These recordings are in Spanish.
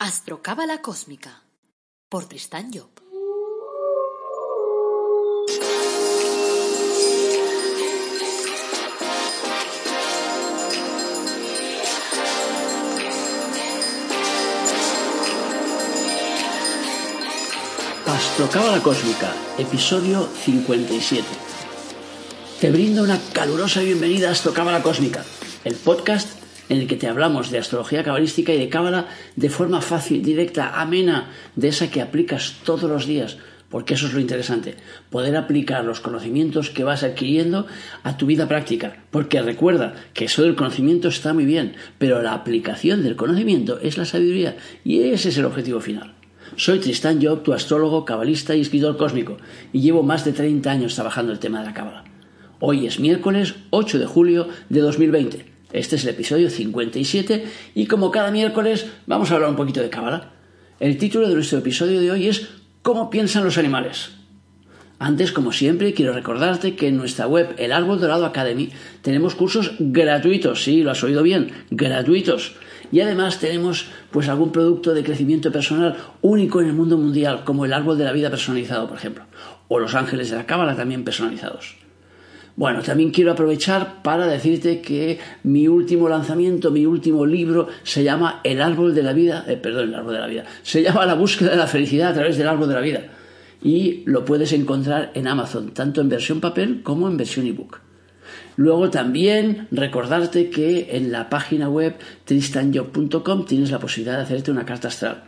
Astrocábala Cósmica por Tristán Job. Astrocábala Cósmica, episodio 57. Te brindo una calurosa bienvenida a Astrocábala Cósmica, el podcast en el que te hablamos de astrología cabalística y de cábala de forma fácil, directa, amena, de esa que aplicas todos los días, porque eso es lo interesante, poder aplicar los conocimientos que vas adquiriendo a tu vida práctica, porque recuerda que eso del conocimiento está muy bien, pero la aplicación del conocimiento es la sabiduría y ese es el objetivo final. Soy Tristán Job, tu astrólogo, cabalista y escritor cósmico, y llevo más de 30 años trabajando el tema de la cábala. Hoy es miércoles 8 de julio de 2020 este es el episodio 57 y como cada miércoles vamos a hablar un poquito de cábala. El título de nuestro episodio de hoy es ¿Cómo piensan los animales? Antes, como siempre, quiero recordarte que en nuestra web, el Árbol Dorado Academy, tenemos cursos gratuitos, sí, lo has oído bien, gratuitos. Y además tenemos pues algún producto de crecimiento personal único en el mundo mundial, como el Árbol de la Vida personalizado, por ejemplo, o los Ángeles de la Cábala también personalizados. Bueno, también quiero aprovechar para decirte que mi último lanzamiento, mi último libro, se llama El árbol de la vida, eh, perdón, el árbol de la vida, se llama La búsqueda de la felicidad a través del árbol de la vida. Y lo puedes encontrar en Amazon, tanto en versión papel como en versión ebook. Luego también recordarte que en la página web tristanjob.com tienes la posibilidad de hacerte una carta astral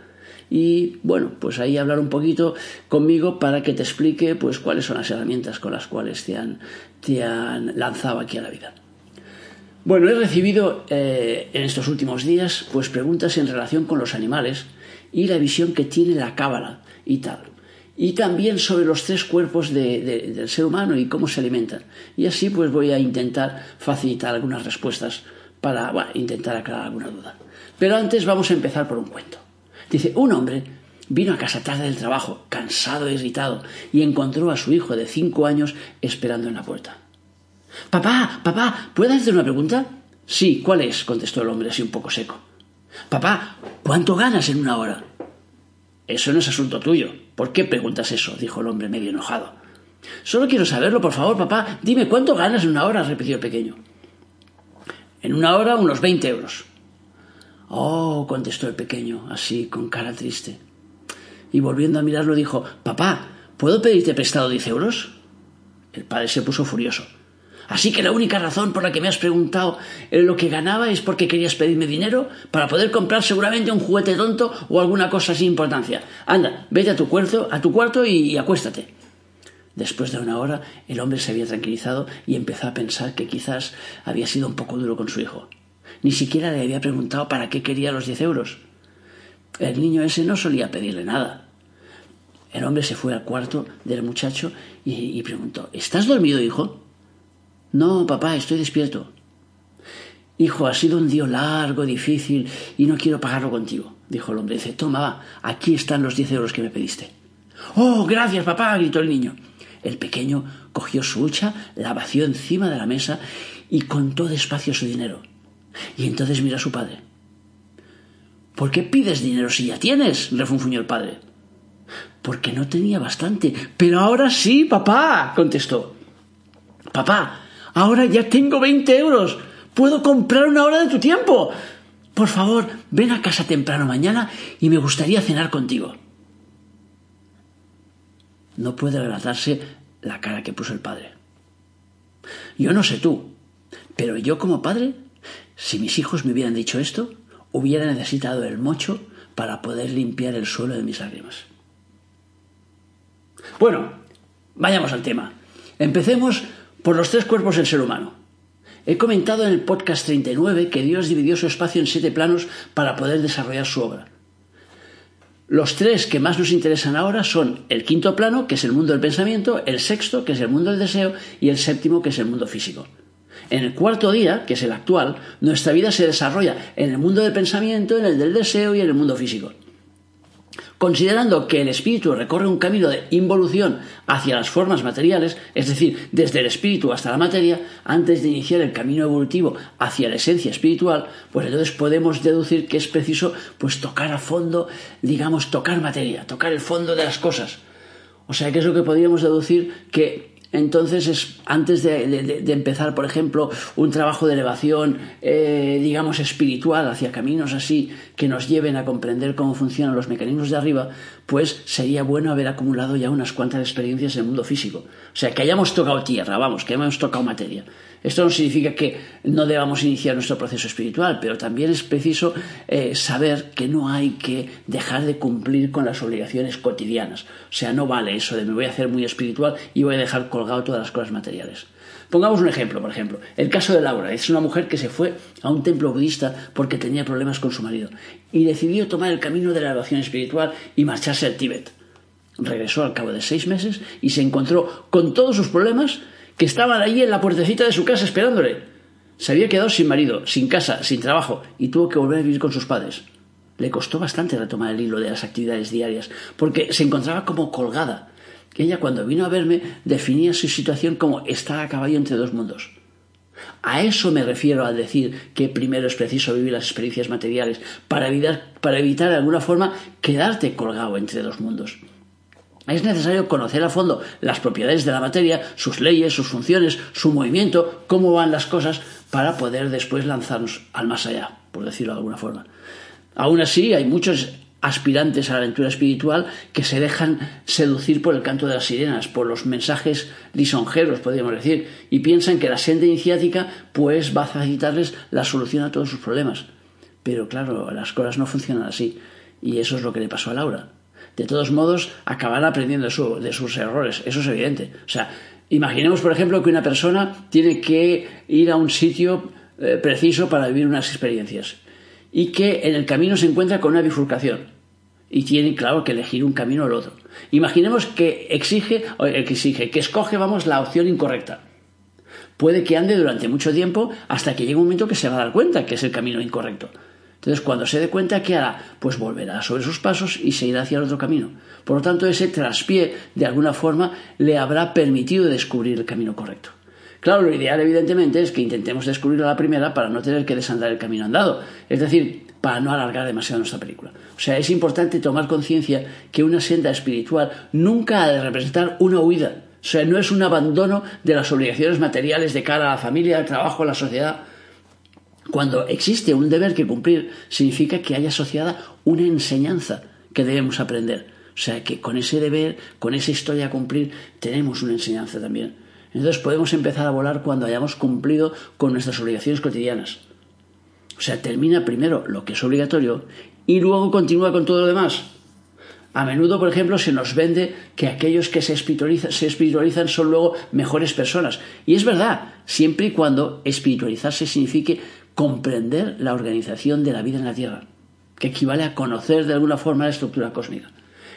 y bueno, pues ahí hablar un poquito conmigo para que te explique pues cuáles son las herramientas con las cuales te han, te han lanzado aquí a la vida. Bueno, he recibido eh, en estos últimos días pues preguntas en relación con los animales y la visión que tiene la cábala y tal. Y también sobre los tres cuerpos del ser humano y cómo se alimentan. Y así pues voy a intentar facilitar algunas respuestas para intentar aclarar alguna duda. Pero antes vamos a empezar por un cuento. Dice, un hombre vino a casa tarde del trabajo, cansado e irritado, y encontró a su hijo de cinco años esperando en la puerta. Papá, papá, ¿puedo hacerte una pregunta? Sí, ¿cuál es? contestó el hombre así un poco seco. Papá, ¿cuánto ganas en una hora? Eso no es asunto tuyo. ¿Por qué preguntas eso? dijo el hombre medio enojado. Solo quiero saberlo, por favor, papá. Dime, ¿cuánto ganas en una hora? repitió el pequeño. En una hora unos veinte euros. Oh, contestó el pequeño, así, con cara triste. Y volviendo a mirarlo dijo, Papá, ¿puedo pedirte prestado diez euros? El padre se puso furioso. Así que la única razón por la que me has preguntado lo que ganaba es porque querías pedirme dinero para poder comprar seguramente un juguete tonto o alguna cosa sin importancia. Anda, vete a tu cuarto, a tu cuarto y acuéstate. Después de una hora, el hombre se había tranquilizado y empezó a pensar que quizás había sido un poco duro con su hijo. Ni siquiera le había preguntado para qué quería los diez euros. El niño ese no solía pedirle nada. El hombre se fue al cuarto del muchacho y, preguntó ¿Estás dormido, hijo? No, papá, estoy despierto. Hijo, ha sido un día largo, difícil, y no quiero pagarlo contigo, dijo el hombre. Dice, toma, aquí están los diez euros que me pediste. Oh, gracias, papá, gritó el niño. El pequeño cogió su hucha, la vació encima de la mesa y contó despacio su dinero. Y entonces mira a su padre. ¿Por qué pides dinero si ya tienes? refunfuñó el padre. Porque no tenía bastante. Pero ahora sí, papá, contestó. Papá, ahora ya tengo veinte euros. Puedo comprar una hora de tu tiempo. Por favor, ven a casa temprano mañana y me gustaría cenar contigo. No puede agradarse la cara que puso el padre. Yo no sé tú, pero yo como padre si mis hijos me hubieran dicho esto, hubiera necesitado el mocho para poder limpiar el suelo de mis lágrimas. Bueno, vayamos al tema. Empecemos por los tres cuerpos del ser humano. He comentado en el podcast 39 que Dios dividió su espacio en siete planos para poder desarrollar su obra. Los tres que más nos interesan ahora son el quinto plano, que es el mundo del pensamiento, el sexto, que es el mundo del deseo, y el séptimo, que es el mundo físico. En el cuarto día, que es el actual, nuestra vida se desarrolla en el mundo del pensamiento, en el del deseo y en el mundo físico. considerando que el espíritu recorre un camino de involución hacia las formas materiales, es decir, desde el espíritu hasta la materia, antes de iniciar el camino evolutivo hacia la esencia espiritual, pues entonces podemos deducir que es preciso pues tocar a fondo, digamos, tocar materia, tocar el fondo de las cosas. O sea, que es lo que podríamos deducir que entonces, es, antes de, empezar, por ejemplo, un trabajo de elevación, eh, digamos, espiritual hacia caminos así que nos lleven a comprender cómo funcionan los mecanismos de arriba, pues sería bueno haber acumulado ya unas cuantas experiencias en el mundo físico. O sea, que hayamos tocado tierra, vamos, que hayamos tocado materia. Esto no significa que no debamos iniciar nuestro proceso espiritual, pero también es preciso eh, saber que no hay que dejar de cumplir con las obligaciones cotidianas. O sea, no vale eso de me voy a hacer muy espiritual y voy a dejar colgado todas las cosas materiales. Pongamos un ejemplo, por ejemplo, el caso de Laura. Es una mujer que se fue a un templo budista porque tenía problemas con su marido y decidió tomar el camino de la elevación espiritual y marcharse al Tíbet. Regresó al cabo de seis meses y se encontró con todos sus problemas que estaban allí en la puertecita de su casa esperándole. Se había quedado sin marido, sin casa, sin trabajo y tuvo que volver a vivir con sus padres. Le costó bastante retomar el hilo de las actividades diarias, porque se encontraba como colgada. Ella cuando vino a verme definía su situación como estar a caballo entre dos mundos. A eso me refiero al decir que primero es preciso vivir las experiencias materiales para evitar, para evitar de alguna forma quedarte colgado entre dos mundos. Es necesario conocer a fondo las propiedades de la materia, sus leyes, sus funciones, su movimiento, cómo van las cosas, para poder después lanzarnos al más allá, por decirlo de alguna forma. Aún así, hay muchos aspirantes a la aventura espiritual que se dejan seducir por el canto de las sirenas, por los mensajes lisonjeros, podríamos decir, y piensan que la senda iniciática pues va a facilitarles la solución a todos sus problemas. Pero claro, las cosas no funcionan así, y eso es lo que le pasó a Laura de todos modos acabará aprendiendo de, sus errores, eso es evidente. O sea, imaginemos, por ejemplo, que una persona tiene que ir a un sitio eh, preciso para vivir unas experiencias y que en el camino se encuentra con una bifurcación y tiene, claro, que elegir un camino o el otro. Imaginemos que exige, que exige, que escoge, vamos, la opción incorrecta. Puede que ande durante mucho tiempo hasta que llegue un momento que se va a dar cuenta que es el camino incorrecto. Entonces, cuando se dé cuenta, ¿qué hará? Pues volverá sobre sus pasos y se irá hacia el otro camino. Por lo tanto, ese traspié, de alguna forma, le habrá permitido descubrir el camino correcto. Claro, lo ideal, evidentemente, es que intentemos descubrirlo a la primera para no tener que desandar el camino andado. Es decir, para no alargar demasiado nuestra película. O sea, es importante tomar conciencia que una senda espiritual nunca ha de representar una huida. O sea, no es un abandono de las obligaciones materiales de cara a la familia, al trabajo, a la sociedad. Cuando existe un deber que cumplir, significa que hay asociada una enseñanza que debemos aprender. O sea que con ese deber, con esa historia a cumplir, tenemos una enseñanza también. Entonces podemos empezar a volar cuando hayamos cumplido con nuestras obligaciones cotidianas. O sea, termina primero lo que es obligatorio y luego continúa con todo lo demás. A menudo, por ejemplo, se nos vende que aquellos que se espiritualizan, se espiritualizan son luego mejores personas. Y es verdad, siempre y cuando espiritualizarse signifique comprender la organización de la vida en la Tierra, que equivale a conocer de alguna forma la estructura cósmica.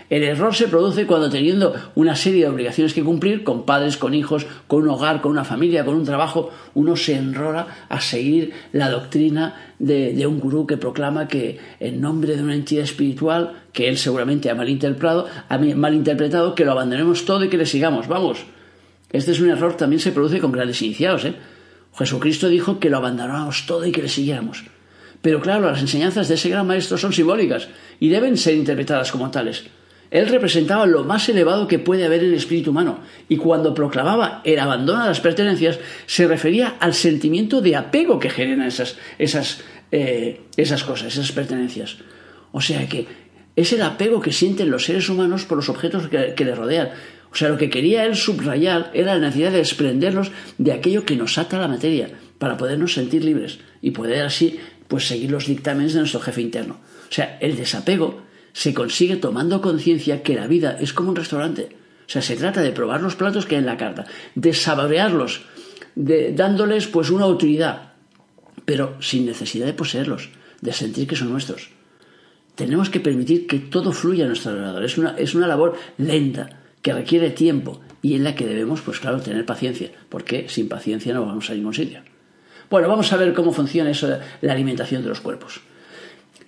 El error se produce cuando teniendo una serie de obligaciones que cumplir, con padres, con hijos, con un hogar, con una familia, con un trabajo, uno se enrola a seguir la doctrina de, un gurú que proclama que en nombre de una entidad espiritual, que él seguramente ha malinterpretado, ha malinterpretado que lo abandonemos todo y que le sigamos. Vamos, este es un error, también se produce con grandes iniciados, ¿eh? Jesucristo dijo que lo abandonáramos todo y que le siguiéramos. Pero claro, las enseñanzas de ese gran maestro son simbólicas y deben ser interpretadas como tales. Él representaba lo más elevado que puede haber en el espíritu humano, y cuando proclamaba el abandono de las pertenencias, se refería al sentimiento de apego que generan esas, esas, eh, esas cosas, esas pertenencias. O sea que es el apego que sienten los seres humanos por los objetos que, que le rodean. O sea, lo que quería él subrayar era la necesidad de desprendernos de aquello que nos ata la materia, para podernos sentir libres y poder así pues seguir los dictámenes de nuestro jefe interno. O sea, el desapego se consigue tomando conciencia que la vida es como un restaurante. O sea, se trata de probar los platos que hay en la carta, de saborearlos, de, dándoles pues una utilidad, pero sin necesidad de poseerlos, de sentir que son nuestros. Tenemos que permitir que todo fluya a nuestro alrededor. Es una, es una labor lenta, que requiere tiempo y en la que debemos, pues claro, tener paciencia, porque sin paciencia no vamos a ningún sitio. Bueno, vamos a ver cómo funciona eso la alimentación de los cuerpos.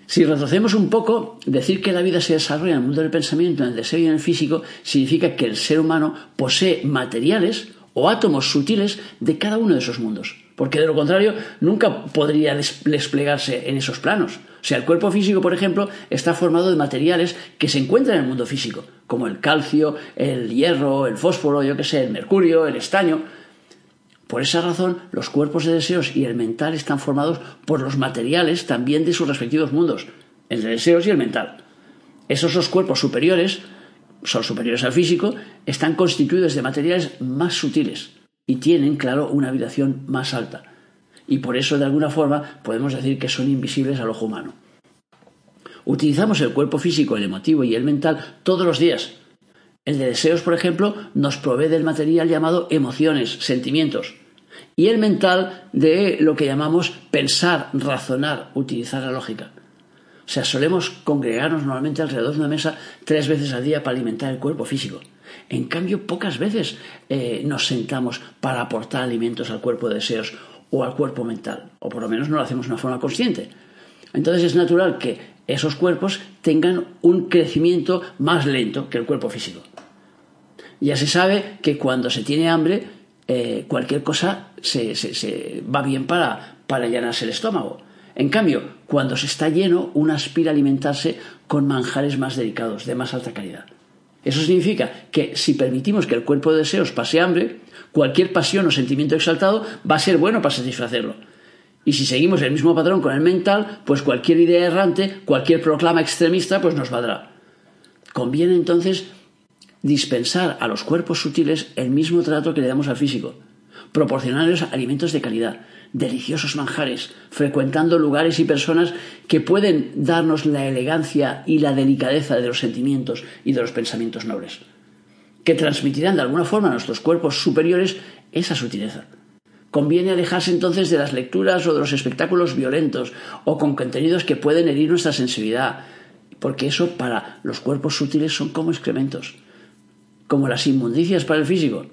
Si retrocedemos un poco, decir que la vida se desarrolla en el mundo del pensamiento, en el deseo y en el físico, significa que el ser humano posee materiales o átomos sutiles de cada uno de esos mundos. Porque de lo contrario, nunca podría desplegarse en esos planos. O sea, el cuerpo físico, por ejemplo, está formado de materiales que se encuentran en el mundo físico, como el calcio, el hierro, el fósforo, yo qué sé, el mercurio, el estaño. Por esa razón, los cuerpos de deseos y el mental están formados por los materiales también de sus respectivos mundos, el de deseos y el mental. Esos dos cuerpos superiores, son superiores al físico, están constituidos de materiales más sutiles y tienen, claro, una vibración más alta. Y por eso, de alguna forma, podemos decir que son invisibles al ojo humano. Utilizamos el cuerpo físico, el emotivo y el mental todos los días, el de deseos, por ejemplo, nos provee del material llamado emociones, sentimientos. Y el mental de lo que llamamos pensar, razonar, utilizar la lógica. O sea, solemos congregarnos normalmente alrededor de una mesa tres veces al día para alimentar el cuerpo físico. En cambio, pocas veces eh, nos sentamos para aportar alimentos al cuerpo de deseos o al cuerpo mental, o por lo menos no lo hacemos de una forma consciente. Entonces es natural que esos cuerpos tengan un crecimiento más lento que el cuerpo físico. Ya se sabe que cuando se tiene hambre, eh, cualquier cosa se, va bien para, para llenarse el estómago. En cambio, cuando se está lleno, uno aspira a alimentarse con manjares más delicados, de más alta calidad. Eso significa que si permitimos que el cuerpo de deseos pase hambre, cualquier pasión o sentimiento exaltado va a ser bueno para satisfacerlo. Y si seguimos el mismo patrón con el mental, pues cualquier idea errante, cualquier proclama extremista, pues nos valdrá. Conviene entonces dispensar a los cuerpos sutiles el mismo trato que le damos al físico, proporcionarles alimentos de calidad, deliciosos manjares, frecuentando lugares y personas que pueden darnos la elegancia y la delicadeza de los sentimientos y de los pensamientos nobles, que transmitirán de alguna forma a nuestros cuerpos superiores esa sutileza. Conviene alejarse entonces de las lecturas o de los espectáculos violentos o con contenidos que pueden herir nuestra sensibilidad, porque eso para los cuerpos sutiles son como excrementos, como las inmundicias para el físico.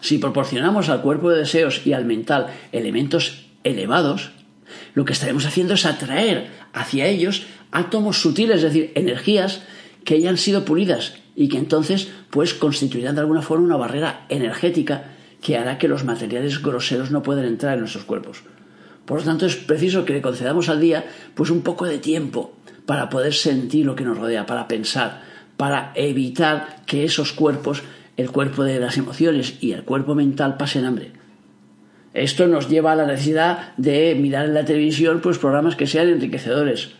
Si proporcionamos al cuerpo de deseos y al mental elementos elevados, lo que estaremos haciendo es atraer hacia ellos átomos sutiles, es decir, energías que hayan sido pulidas y que entonces pues constituirán de alguna forma una barrera energética que hará que los materiales groseros no puedan entrar en nuestros cuerpos. Por lo tanto, es preciso que le concedamos al día pues un poco de tiempo para poder sentir lo que nos rodea, para pensar, para evitar que esos cuerpos, el cuerpo de las emociones y el cuerpo mental, pasen hambre. Esto nos lleva a la necesidad de mirar en la televisión pues programas que sean enriquecedores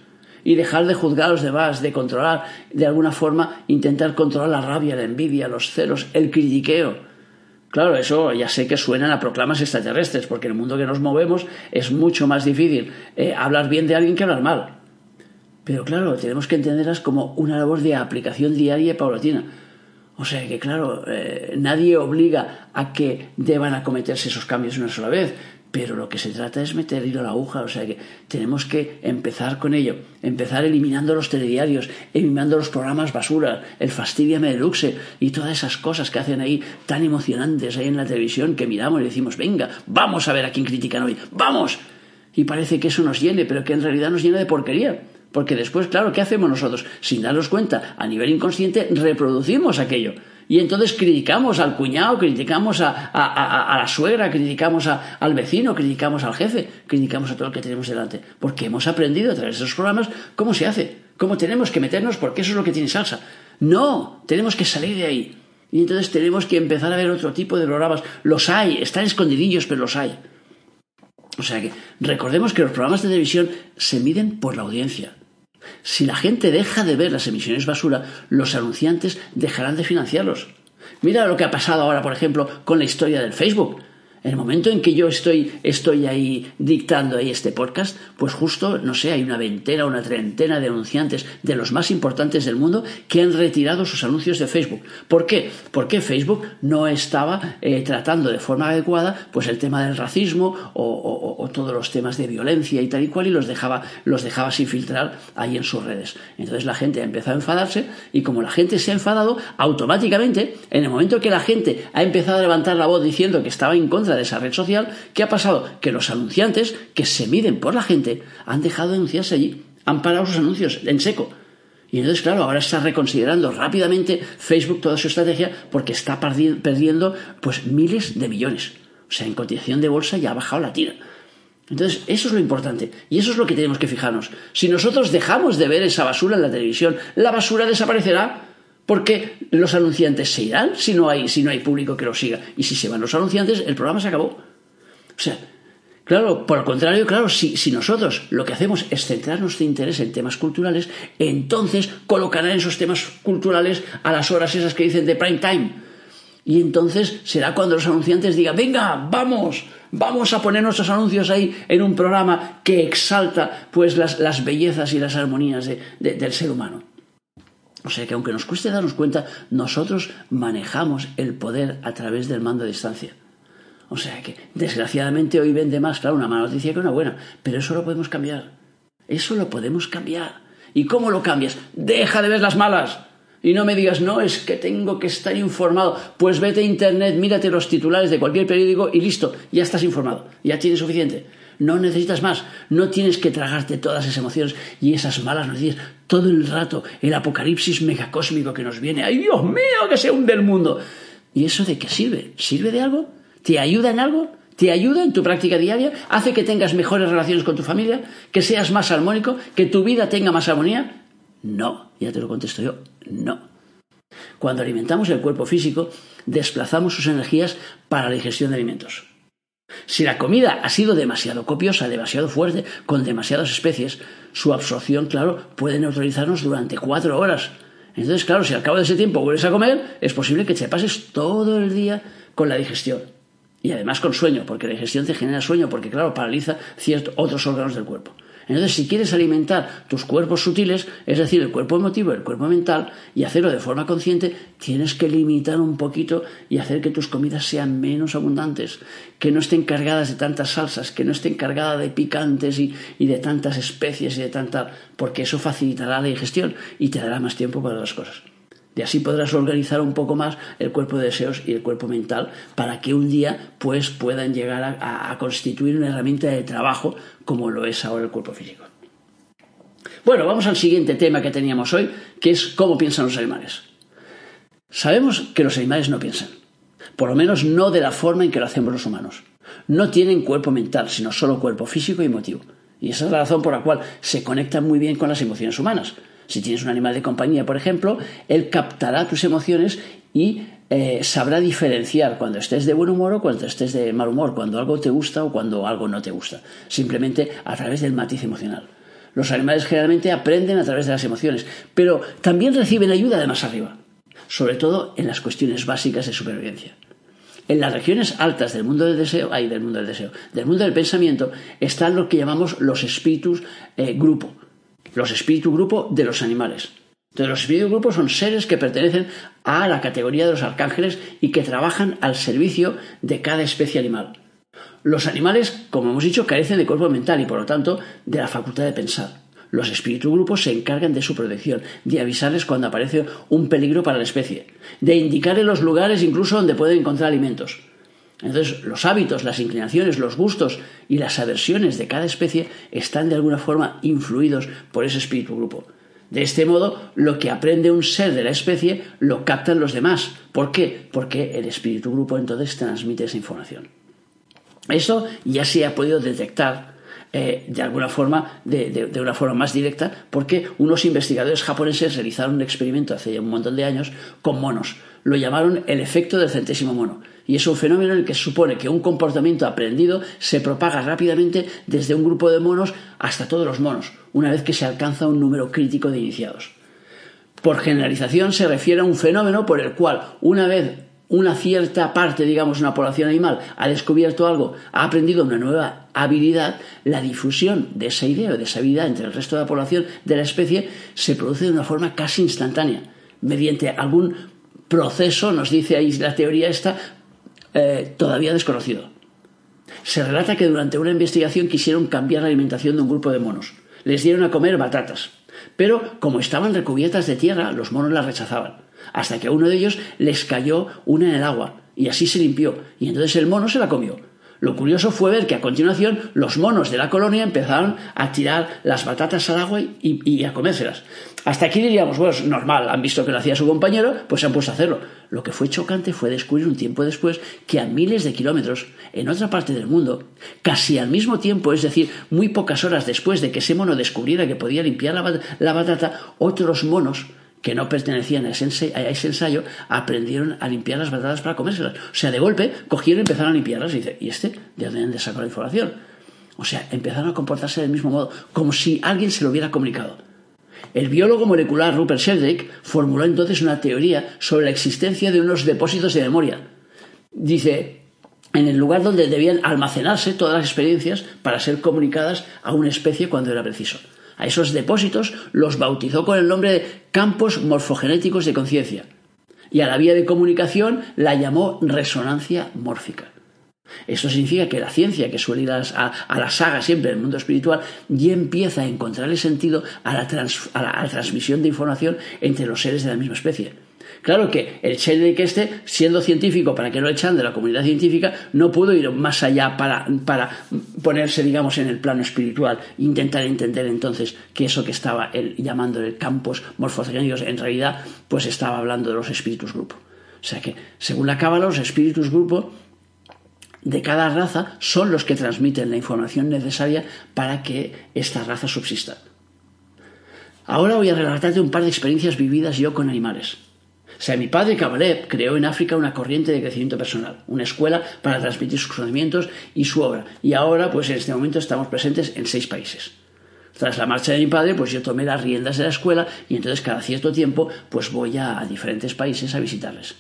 y dejar de juzgar a los demás, de controlar, de alguna forma intentar controlar la rabia, la envidia, los celos, el critiqueo Claro, eso ya sé que suenan a proclamas extraterrestres, porque en el mundo que nos movemos es mucho más difícil eh, hablar bien de alguien que hablar mal. Pero claro, tenemos que entenderlas como una labor de aplicación diaria y paulatina. O sea que, claro, eh, nadie obliga a que deban acometerse esos cambios una sola vez, pero lo que se trata es meter hilo a la aguja, o sea que tenemos que empezar con ello, empezar eliminando los telediarios, eliminando los programas basura, el fastidiame deluxe y todas esas cosas que hacen ahí tan emocionantes ahí en la televisión que miramos y decimos, venga, vamos a ver a quién critican hoy, vamos. Y parece que eso nos llene, pero que en realidad nos llena de porquería. Porque después, claro, ¿qué hacemos nosotros? Sin darnos cuenta, a nivel inconsciente, reproducimos aquello. Y entonces criticamos al cuñado, criticamos a, la suegra, criticamos al vecino, criticamos al jefe, criticamos a todo lo que tenemos delante. Porque hemos aprendido a través de esos programas cómo se hace, cómo tenemos que meternos, porque eso es lo que tiene salsa. No, tenemos que salir de ahí. Y entonces tenemos que empezar a ver otro tipo de programas. Los hay, están escondidillos, pero los hay. O sea que recordemos que los programas de televisión se miden por la audiencia. Si la gente deja de ver las emisiones basura, los anunciantes dejarán de financiarlos. Mira lo que ha pasado ahora, por ejemplo, con la historia del Facebook. En el momento en que yo estoy, estoy ahí dictando ahí este podcast, pues justo, no sé, hay una veintena, una treintena de anunciantes de los más importantes del mundo que han retirado sus anuncios de Facebook. ¿Por qué? Porque Facebook no estaba eh, tratando de forma adecuada pues el tema del racismo o, o, todos los temas de violencia y tal y cual y los dejaba, los dejaba sin filtrar ahí en sus redes. Entonces la gente ha empezado a enfadarse y como la gente se ha enfadado, automáticamente, en el momento que la gente ha empezado a levantar la voz diciendo que estaba en contra de esa red social, ¿qué ha pasado? Que los anunciantes, que se miden por la gente, han dejado de anunciarse allí. Han parado sus anuncios en seco. Y entonces, claro, ahora está reconsiderando rápidamente Facebook toda su estrategia porque está perdiendo pues miles de millones. O sea, en cotización de bolsa ya ha bajado la tira. Entonces, eso es lo importante y eso es lo que tenemos que fijarnos. Si nosotros dejamos de ver esa basura en la televisión, la basura desaparecerá porque los anunciantes se irán si no hay, si no hay público que lo siga. Y si se van los anunciantes, el programa se acabó. O sea, claro, por el contrario, claro, si, si nosotros lo que hacemos es centrar nuestro interés en temas culturales, entonces colocarán esos temas culturales a las horas esas que dicen de prime time. Y entonces será cuando los anunciantes digan, venga, vamos, Vamos a poner nuestros anuncios ahí en un programa que exalta pues las, bellezas y las armonías del ser humano. O sea que aunque nos cueste darnos cuenta, nosotros manejamos el poder a través del mando a distancia. O sea que, desgraciadamente, hoy vende más, claro, una mala noticia que una buena, pero eso lo podemos cambiar. Eso lo podemos cambiar. ¿Y cómo lo cambias? Deja de ver las malas. Y no me digas, no, es que tengo que estar informado. Pues vete a internet, mírate los titulares de cualquier periódico y listo, ya estás informado, ya tienes suficiente. No necesitas más, no tienes que tragarte todas esas emociones y esas malas noticias todo el rato, el apocalipsis megacósmico que nos viene. ¡Ay, Dios mío, que se hunde el mundo! ¿Y eso de qué sirve? ¿Sirve de algo? ¿Te ayuda en algo? ¿Te ayuda en tu práctica diaria? ¿Hace que tengas mejores relaciones con tu familia? ¿Que seas más armónico? ¿Que tu vida tenga más armonía? No, ya te lo contesto yo, no. Cuando alimentamos el cuerpo físico, desplazamos sus energías para la digestión de alimentos. Si la comida ha sido demasiado copiosa, demasiado fuerte, con demasiadas especies, su absorción, claro, puede neutralizarnos durante cuatro horas. Entonces, claro, si al cabo de ese tiempo vuelves a comer, es posible que te pases todo el día con la digestión. Y además con sueño, porque la digestión te genera sueño, porque, claro, paraliza ciertos otros órganos del cuerpo. Entonces, si quieres alimentar tus cuerpos sutiles, es decir, el cuerpo emotivo, el cuerpo mental, y hacerlo de forma consciente, tienes que limitar un poquito y hacer que tus comidas sean menos abundantes, que no estén cargadas de tantas salsas, que no estén cargadas de picantes y, de tantas especies y de tanta... porque eso facilitará la digestión y te dará más tiempo para las cosas. De así podrás organizar un poco más el cuerpo de deseos y el cuerpo mental para que un día pues puedan llegar a constituir una herramienta de trabajo como lo es ahora el cuerpo físico. Bueno, vamos al siguiente tema que teníamos hoy, que es cómo piensan los animales. Sabemos que los animales no piensan, por lo menos no de la forma en que lo hacemos los humanos. No tienen cuerpo mental, sino solo cuerpo físico y emotivo. Y esa es la razón por la cual se conectan muy bien con las emociones humanas. Si tienes un animal de compañía, por ejemplo, él captará tus emociones y eh, sabrá diferenciar cuando estés de buen humor o cuando estés de mal humor, cuando algo te gusta o cuando algo no te gusta, simplemente a través del matiz emocional. Los animales generalmente aprenden a través de las emociones, pero también reciben ayuda de más arriba, sobre todo en las cuestiones básicas de supervivencia. En las regiones altas del mundo del deseo, hay del mundo del deseo, del mundo del pensamiento, están lo que llamamos los espíritus eh, grupo, los espíritus grupo de los animales. Entonces, los espíritus grupo son seres que pertenecen a la categoría de los arcángeles y que trabajan al servicio de cada especie animal. Los animales, como hemos dicho, carecen de cuerpo mental y por lo tanto de la facultad de pensar. Los espíritus grupos se encargan de su protección, de avisarles cuando aparece un peligro para la especie, de indicarles los lugares incluso donde pueden encontrar alimentos. Entonces, los hábitos, las inclinaciones, los gustos y las aversiones de cada especie están de alguna forma influidos por ese espíritu grupo. De este modo, lo que aprende un ser de la especie lo captan los demás. ¿Por qué? Porque el espíritu grupo entonces transmite esa información. Eso ya se ha podido detectar eh, de alguna forma, de, una forma más directa, porque unos investigadores japoneses realizaron un experimento hace un montón de años con monos. Lo llamaron el efecto del centésimo mono. Y es un fenómeno en el que se supone que un comportamiento aprendido se propaga rápidamente desde un grupo de monos hasta todos los monos, una vez que se alcanza un número crítico de iniciados. Por generalización se refiere a un fenómeno por el cual una vez una cierta parte, digamos, una población animal ha descubierto algo, ha aprendido una nueva habilidad, la difusión de esa idea o de esa habilidad entre el resto de la población de la especie se produce de una forma casi instantánea, mediante algún proceso, nos dice ahí la teoría esta, eh, todavía desconocido. Se relata que durante una investigación quisieron cambiar la alimentación de un grupo de monos. Les dieron a comer batatas, pero como estaban recubiertas de tierra, los monos las rechazaban, hasta que a uno de ellos les cayó una en el agua, y así se limpió, y entonces el mono se la comió. Lo curioso fue ver que a continuación los monos de la colonia empezaron a tirar las batatas al agua y, a comérselas. Hasta aquí diríamos, bueno, es normal, han visto que lo hacía su compañero, pues se han puesto a hacerlo. Lo que fue chocante fue descubrir un tiempo después que a miles de kilómetros, en otra parte del mundo, casi al mismo tiempo, es decir, muy pocas horas después de que ese mono descubriera que podía limpiar la batata, otros monos que no pertenecían a ese, ensayo aprendieron a limpiar las batatas para comérselas. O sea, de golpe cogieron y empezaron a limpiarlas y dice, ¿y este? ¿De dónde sacó la información? O sea, empezaron a comportarse del mismo modo, como si alguien se lo hubiera comunicado. El biólogo molecular Rupert Sheldrake formuló entonces una teoría sobre la existencia de unos depósitos de memoria. Dice, en el lugar donde debían almacenarse todas las experiencias para ser comunicadas a una especie cuando era preciso. A esos depósitos los bautizó con el nombre de campos morfogenéticos de conciencia y a la vía de comunicación la llamó resonancia mórfica. Esto significa que la ciencia, que suele ir a, la saga siempre del mundo espiritual, ya empieza a encontrarle sentido a la transmisión de información entre los seres de la misma especie. Claro que el que este, siendo científico, para que lo echan de la comunidad científica, no pudo ir más allá para, ponerse, digamos, en el plano espiritual, intentar entender entonces que eso que estaba él llamando el campos morfogénicos, en realidad, pues estaba hablando de los espíritus grupo. O sea que, según la cábala, los espíritus grupo de cada raza son los que transmiten la información necesaria para que esta raza subsista. Ahora voy a relatarte un par de experiencias vividas yo con animales. O sea, mi padre Kabalev creó en África una corriente de crecimiento personal, una escuela para transmitir sus conocimientos y su obra. Y ahora, pues en este momento estamos presentes en seis países. Tras la marcha de mi padre, pues yo tomé las riendas de la escuela y entonces cada cierto tiempo, pues voy a, diferentes países a visitarles.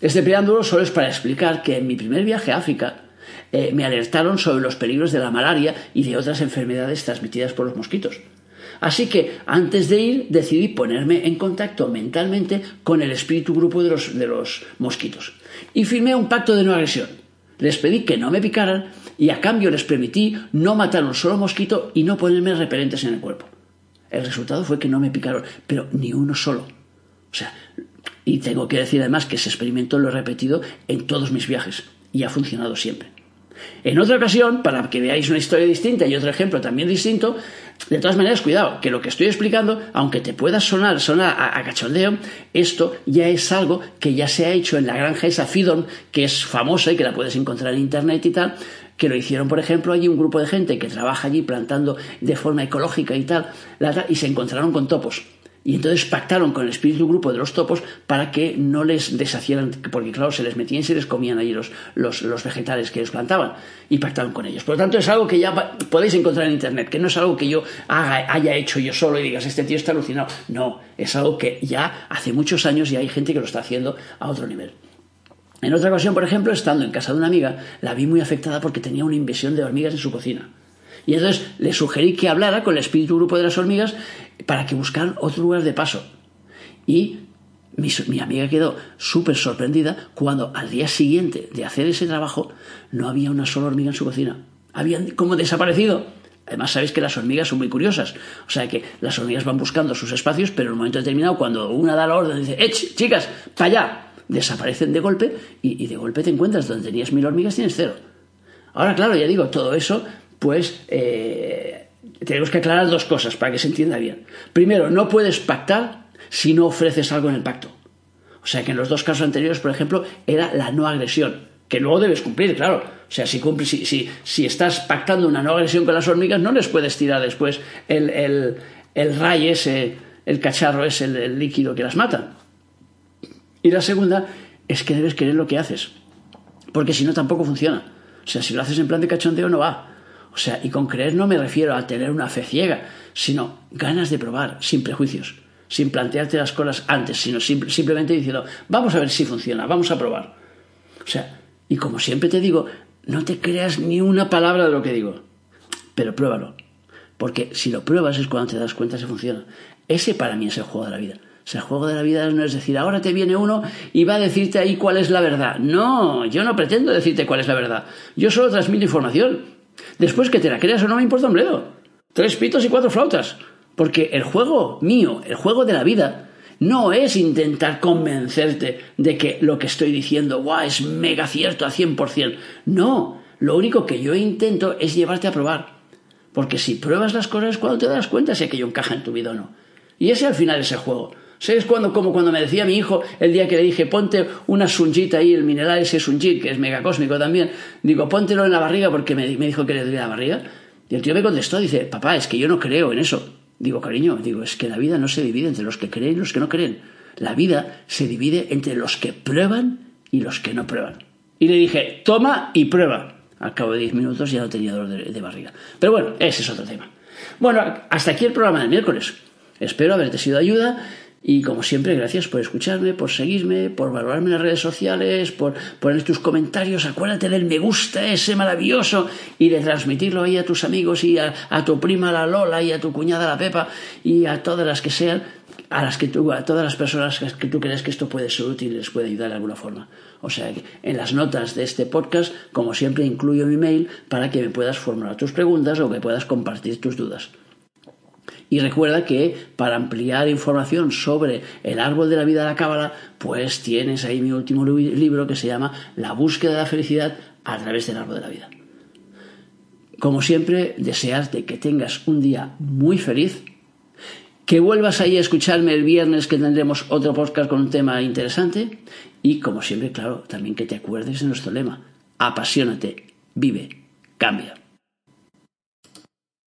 Este preámbulo solo es para explicar que en mi primer viaje a África eh, me alertaron sobre los peligros de la malaria y de otras enfermedades transmitidas por los mosquitos. Así que antes de ir decidí ponerme en contacto mentalmente con el espíritu grupo de los, mosquitos. Y firmé un pacto de no agresión. Les pedí que no me picaran y a cambio les permití no matar un solo mosquito y no ponerme repelentes en el cuerpo. El resultado fue que no me picaron, pero ni uno solo. O sea, y tengo que decir además que ese experimento lo he repetido en todos mis viajes y ha funcionado siempre. En otra ocasión, para que veáis una historia distinta y otro ejemplo también distinto, de todas maneras, cuidado, que lo que estoy explicando, aunque te pueda sonar, sonar a, cachondeo, esto ya es algo que ya se ha hecho en la granja esa Fidon, que es famosa y que la puedes encontrar en internet y tal, que lo hicieron, por ejemplo, allí un grupo de gente que trabaja allí plantando de forma ecológica y tal, y se encontraron con topos. Y entonces pactaron con el espíritu grupo de los topos para que no les deshacieran, porque claro, se les metían y se les comían allí los, los, vegetales que ellos plantaban. Y pactaron con ellos. Por lo tanto, es algo que ya podéis encontrar en Internet, que no es algo que yo haya hecho yo solo y digas, este tío está alucinado. No, es algo que ya hace muchos años y hay gente que lo está haciendo a otro nivel. En otra ocasión, por ejemplo, estando en casa de una amiga, la vi muy afectada porque tenía una invasión de hormigas en su cocina. Y entonces le sugerí que hablara con el espíritu grupo de las hormigas para que buscaran otro lugar de paso. Y mi, amiga quedó súper sorprendida cuando al día siguiente de hacer ese trabajo no había una sola hormiga en su cocina. Habían como desaparecido. Además, sabéis que las hormigas son muy curiosas. O sea que las hormigas van buscando sus espacios, pero en un momento determinado, cuando una da la orden, dice, ¡eh, chicas, para allá! Desaparecen de golpe y, y de golpe te encuentras donde tenías mil hormigas, tienes cero. Ahora, claro, ya digo, todo eso pues eh, tenemos que aclarar dos cosas para que se entienda bien. Primero, no puedes pactar si no ofreces algo en el pacto. O sea que en los dos casos anteriores, por ejemplo, era la no agresión, que luego debes cumplir, claro. O sea, si, si, si, estás pactando una no agresión con las hormigas, no les puedes tirar después el, el, el ray el cacharro ese, el líquido que las mata. Y la segunda es que debes querer lo que haces, porque si no tampoco funciona. O sea, si lo haces en plan de cachondeo no va. O sea, y con creer no me refiero a tener una fe ciega, sino ganas de probar, sin prejuicios, sin plantearte las cosas antes, sino simplemente diciendo, vamos a ver si funciona, vamos a probar. O sea, y como siempre te digo, no te creas ni una palabra de lo que digo, pero pruébalo. Porque si lo pruebas es cuando te das cuenta si funciona. Ese para mí es el juego de la vida. O el juego de la vida no es decir, ahora te viene uno y va a decirte ahí cuál es la verdad. No, yo no pretendo decirte cuál es la verdad. Yo solo transmito información. Después que te la creas o no me importa un bledo. Tres pitos y cuatro flautas. Porque el juego mío, el juego de la vida, no es intentar convencerte de que lo que estoy diciendo es mega cierto a 100%. No, Lo único que yo intento es llevarte a probar. Porque si pruebas las cosas, cuando te das cuenta si aquello encaja en tu vida o no. Y ese al final es el juego. ¿Sabes cuando, como cuando me decía mi hijo el día que le dije, ponte una sunjita ahí, el mineral ese sunjit, que es megacósmico también, digo, póntelo en la barriga porque me, me dijo que le dolía la barriga. Y el tío me contestó, dice, papá, es que yo no creo en eso. Digo, cariño, digo, es que la vida no se divide entre los que creen y los que no creen. La vida se divide entre los que prueban y los que no prueban. Y le dije, toma y prueba. Al cabo de 10 minutos ya no tenía dolor de, barriga. Pero bueno, ese es otro tema. Bueno, hasta aquí el programa del miércoles. Espero haberte sido de ayuda y como siempre, gracias por escucharme, por seguirme, por valorarme en las redes sociales, por poner tus comentarios. Acuérdate del me gusta ese maravilloso y de transmitirlo ahí a tus amigos y a, tu prima la Lola y a tu cuñada la Pepa y a todas las que sean, a las que tú, a todas las personas que tú crees que esto puede ser útil y les puede ayudar de alguna forma. O sea en las notas de este podcast, como siempre, incluyo mi mail para que me puedas formular tus preguntas o que puedas compartir tus dudas. Y recuerda que para ampliar información sobre el árbol de la vida de la cábala, pues tienes ahí mi último libro que se llama La búsqueda de la felicidad a través del árbol de la vida. Como siempre, desearte que tengas un día muy feliz, que vuelvas ahí a escucharme el viernes que tendremos otro podcast con un tema interesante y como siempre, claro, también que te acuerdes de nuestro lema, apasionate, vive, cambia.